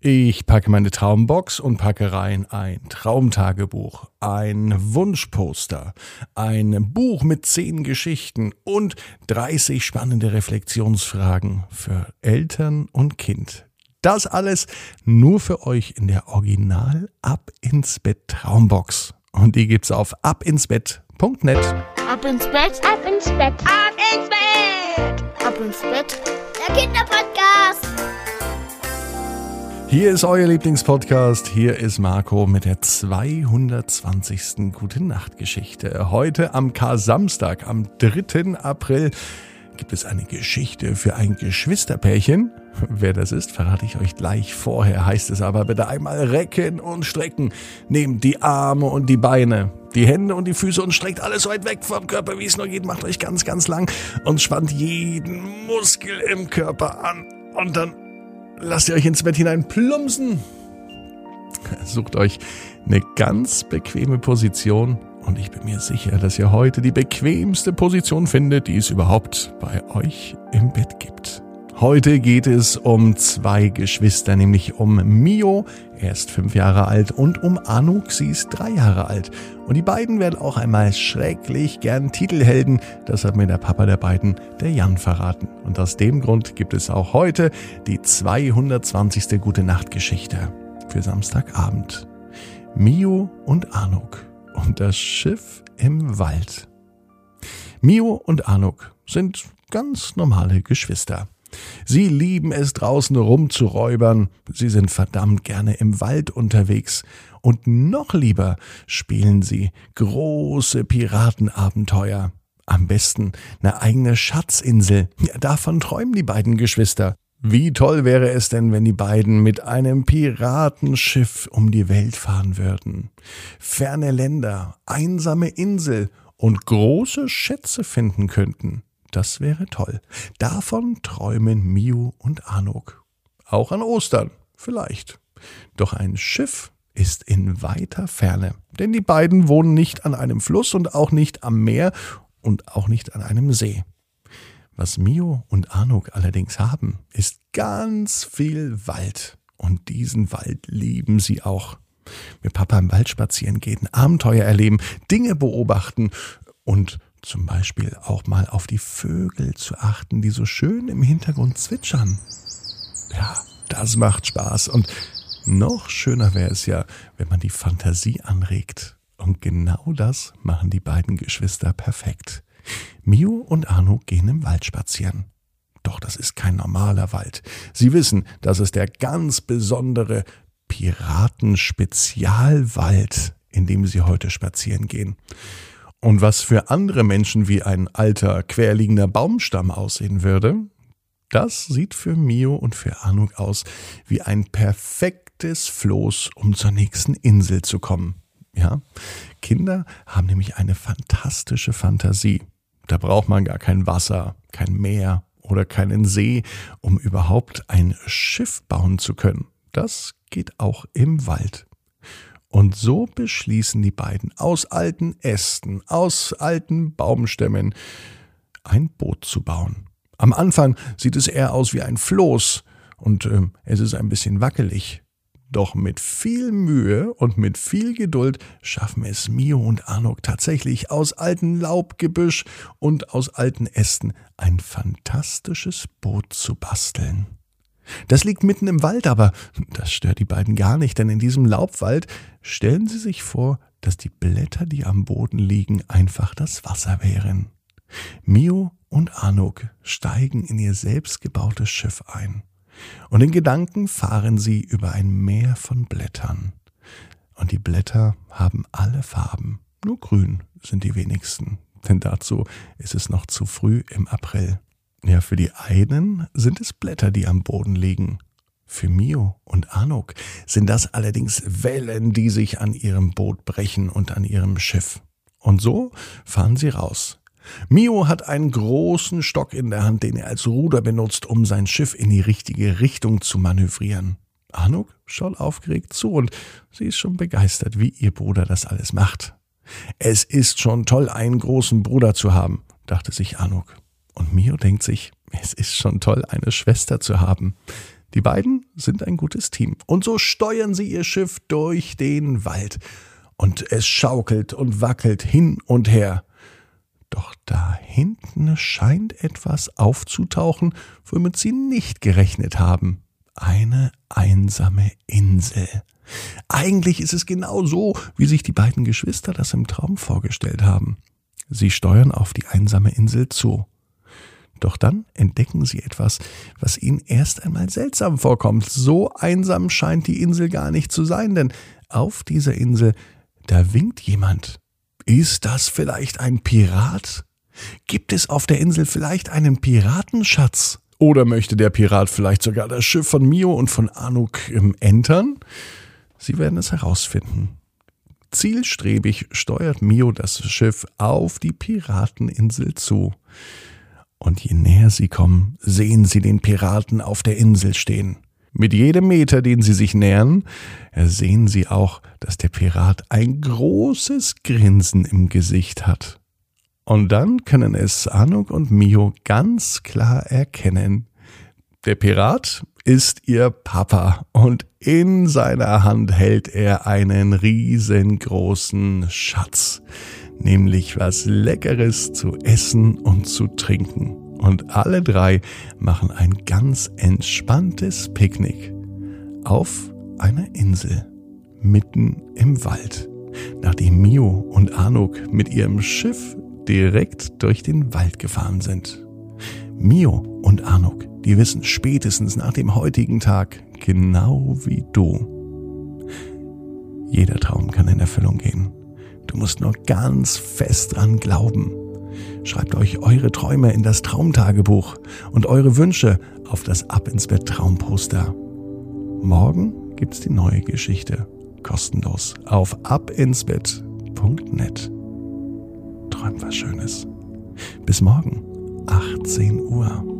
Ich packe meine Traumbox und packe rein ein Traumtagebuch, ein Wunschposter, ein Buch mit zehn Geschichten und 30 spannende Reflexionsfragen für Eltern und Kind. Das alles nur für euch in der Original Ab ins Bett Traumbox. Und die gibt's auf abinsbett.net. Ab ins Bett, ab ins Bett, ab ins Bett, ab ins Bett, der Kinderpodcast. Hier ist euer Lieblingspodcast. Hier ist Marco mit der 220. Gute Nacht Geschichte. Heute am Kar-Samstag, am 3. April, gibt es eine Geschichte für ein Geschwisterpärchen. Wer das ist, verrate ich euch gleich. Vorher heißt es aber bitte einmal recken und strecken. Nehmt die Arme und die Beine, die Hände und die Füße und streckt alles so weit weg vom Körper, wie es nur geht. Macht euch ganz, ganz lang und spannt jeden Muskel im Körper an. Und dann lasst ihr euch ins Bett hinein plumpsen. Sucht euch eine ganz bequeme Position und ich bin mir sicher, dass ihr heute die bequemste Position findet, die es überhaupt bei euch im Bett gibt. Heute geht es um zwei Geschwister, nämlich um Mio, er ist fünf Jahre alt, und um Anuk, sie ist drei Jahre alt. Und die beiden werden auch einmal schrecklich gern Titelhelden, das hat mir der Papa der beiden, der Jan, verraten. Und aus dem Grund gibt es auch heute die 220. Gute Nacht Geschichte für Samstagabend. Mio und Anuk und das Schiff im Wald. Mio und Anuk sind ganz normale Geschwister. Sie lieben es draußen rumzuräubern, sie sind verdammt gerne im Wald unterwegs und noch lieber spielen sie große Piratenabenteuer. Am besten eine eigene Schatzinsel. Ja, davon träumen die beiden Geschwister. Wie toll wäre es denn, wenn die beiden mit einem Piratenschiff um die Welt fahren würden. Ferne Länder, einsame Insel und große Schätze finden könnten. Das wäre toll. Davon träumen Miu und Anuk. Auch an Ostern, vielleicht. Doch ein Schiff ist in weiter Ferne, denn die beiden wohnen nicht an einem Fluss und auch nicht am Meer und auch nicht an einem See. Was Mio und Anuk allerdings haben, ist ganz viel Wald. Und diesen Wald lieben sie auch. Mit Papa im Wald spazieren gehen, Abenteuer erleben, Dinge beobachten und zum Beispiel auch mal auf die Vögel zu achten, die so schön im Hintergrund zwitschern. Ja, das macht Spaß. Und noch schöner wäre es ja, wenn man die Fantasie anregt. Und genau das machen die beiden Geschwister perfekt. Mio und Arno gehen im Wald spazieren. Doch das ist kein normaler Wald. Sie wissen, das ist der ganz besondere Piratenspezialwald, in dem sie heute spazieren gehen. Und was für andere Menschen wie ein alter, querliegender Baumstamm aussehen würde, das sieht für Mio und für Anuk aus wie ein perfektes Floß, um zur nächsten Insel zu kommen. Ja, Kinder haben nämlich eine fantastische Fantasie. Da braucht man gar kein Wasser, kein Meer oder keinen See, um überhaupt ein Schiff bauen zu können. Das geht auch im Wald. Und so beschließen die beiden aus alten Ästen, aus alten Baumstämmen ein Boot zu bauen. Am Anfang sieht es eher aus wie ein Floß und äh, es ist ein bisschen wackelig. Doch mit viel Mühe und mit viel Geduld schaffen es Mio und Anuk tatsächlich aus altem Laubgebüsch und aus alten Ästen ein fantastisches Boot zu basteln. Das liegt mitten im Wald, aber das stört die beiden gar nicht, denn in diesem Laubwald stellen sie sich vor, dass die Blätter, die am Boden liegen, einfach das Wasser wären. Mio und Anuk steigen in ihr selbstgebautes Schiff ein. Und in Gedanken fahren sie über ein Meer von Blättern. Und die Blätter haben alle Farben. Nur grün sind die wenigsten, denn dazu ist es noch zu früh im April. Ja, für die einen sind es Blätter, die am Boden liegen. Für Mio und Anuk sind das allerdings Wellen, die sich an ihrem Boot brechen und an ihrem Schiff. Und so fahren sie raus. Mio hat einen großen Stock in der Hand, den er als Ruder benutzt, um sein Schiff in die richtige Richtung zu manövrieren. Anuk schaut aufgeregt zu und sie ist schon begeistert, wie ihr Bruder das alles macht. Es ist schon toll, einen großen Bruder zu haben, dachte sich Anuk. Und Mio denkt sich, es ist schon toll, eine Schwester zu haben. Die beiden sind ein gutes Team. Und so steuern sie ihr Schiff durch den Wald. Und es schaukelt und wackelt hin und her. Doch da hinten scheint etwas aufzutauchen, womit sie nicht gerechnet haben. Eine einsame Insel. Eigentlich ist es genau so, wie sich die beiden Geschwister das im Traum vorgestellt haben. Sie steuern auf die einsame Insel zu. Doch dann entdecken sie etwas, was ihnen erst einmal seltsam vorkommt. So einsam scheint die Insel gar nicht zu sein, denn auf dieser Insel, da winkt jemand. Ist das vielleicht ein Pirat? Gibt es auf der Insel vielleicht einen Piratenschatz? Oder möchte der Pirat vielleicht sogar das Schiff von Mio und von Anuk entern? Sie werden es herausfinden. Zielstrebig steuert Mio das Schiff auf die Pirateninsel zu. Und je näher sie kommen, sehen sie den Piraten auf der Insel stehen. Mit jedem Meter, den sie sich nähern, sehen sie auch, dass der Pirat ein großes Grinsen im Gesicht hat. Und dann können es Anuk und Mio ganz klar erkennen. Der Pirat ist ihr Papa und in seiner Hand hält er einen riesengroßen Schatz, nämlich was Leckeres zu essen und zu trinken. Und alle drei machen ein ganz entspanntes Picknick auf einer Insel mitten im Wald, nachdem Mio und Anuk mit ihrem Schiff direkt durch den Wald gefahren sind. Mio und Anuk, die wissen spätestens nach dem heutigen Tag, genau wie du. Jeder Traum kann in Erfüllung gehen. Musst nur ganz fest dran glauben. Schreibt euch eure Träume in das Traumtagebuch und eure Wünsche auf das Ab ins Bett Traumposter. Morgen gibt's die neue Geschichte kostenlos auf abinsbett.net. Träum was Schönes. Bis morgen, 18 Uhr.